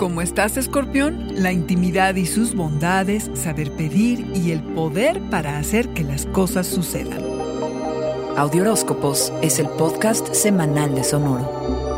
¿Cómo estás, escorpión? La intimidad y sus bondades, saber pedir y el poder para hacer que las cosas sucedan. Audioróscopos es el podcast semanal de Sonoro.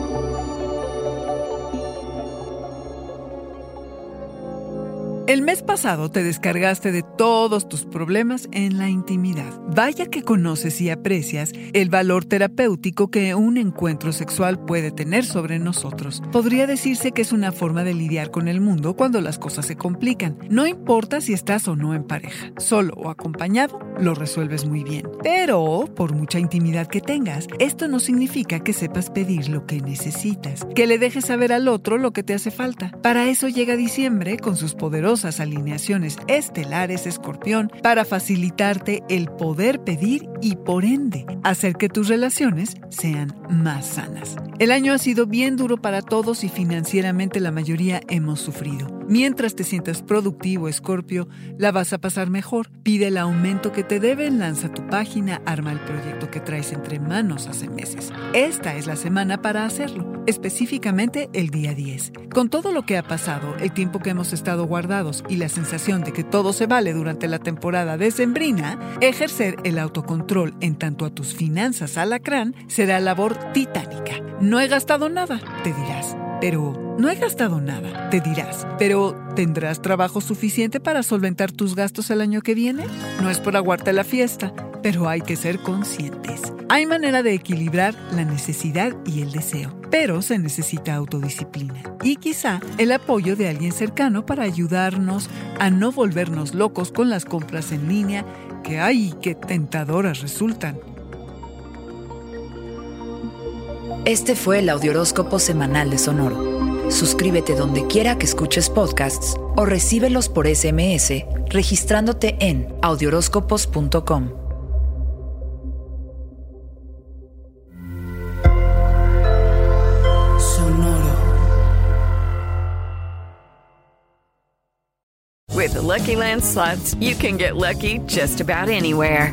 Mes pasado te descargaste de todos tus problemas en la intimidad. Vaya que conoces y aprecias el valor terapéutico que un encuentro sexual puede tener sobre nosotros. Podría decirse que es una forma de lidiar con el mundo cuando las cosas se complican. No importa si estás o no en pareja, solo o acompañado, lo resuelves muy bien. Pero, por mucha intimidad que tengas, esto no significa que sepas pedir lo que necesitas, que le dejes saber al otro lo que te hace falta. Para eso llega diciembre con sus poderosas alineaciones estelares escorpión para facilitarte el poder pedir y por ende hacer que tus relaciones sean más sanas. El año ha sido bien duro para todos y financieramente la mayoría hemos sufrido. Mientras te sientas productivo, Escorpio, la vas a pasar mejor. Pide el aumento que te deben, lanza tu página, arma el proyecto que traes entre manos hace meses. Esta es la semana para hacerlo, específicamente el día 10. Con todo lo que ha pasado, el tiempo que hemos estado guardados y la sensación de que todo se vale durante la temporada decembrina, ejercer el autocontrol en tanto a tus finanzas alacrán será labor titánica. No he gastado nada, te dirás. Pero no he gastado nada, te dirás. Pero ¿tendrás trabajo suficiente para solventar tus gastos el año que viene? No es por aguarte la fiesta, pero hay que ser conscientes. Hay manera de equilibrar la necesidad y el deseo, pero se necesita autodisciplina y quizá el apoyo de alguien cercano para ayudarnos a no volvernos locos con las compras en línea que hay que tentadoras resultan. Este fue el Audioróscopo semanal de Sonoro. Suscríbete donde quiera que escuches podcasts o recíbelos por SMS registrándote en audioróscopos.com. Sonoro. With the Lucky Land slots, you can get lucky just about anywhere.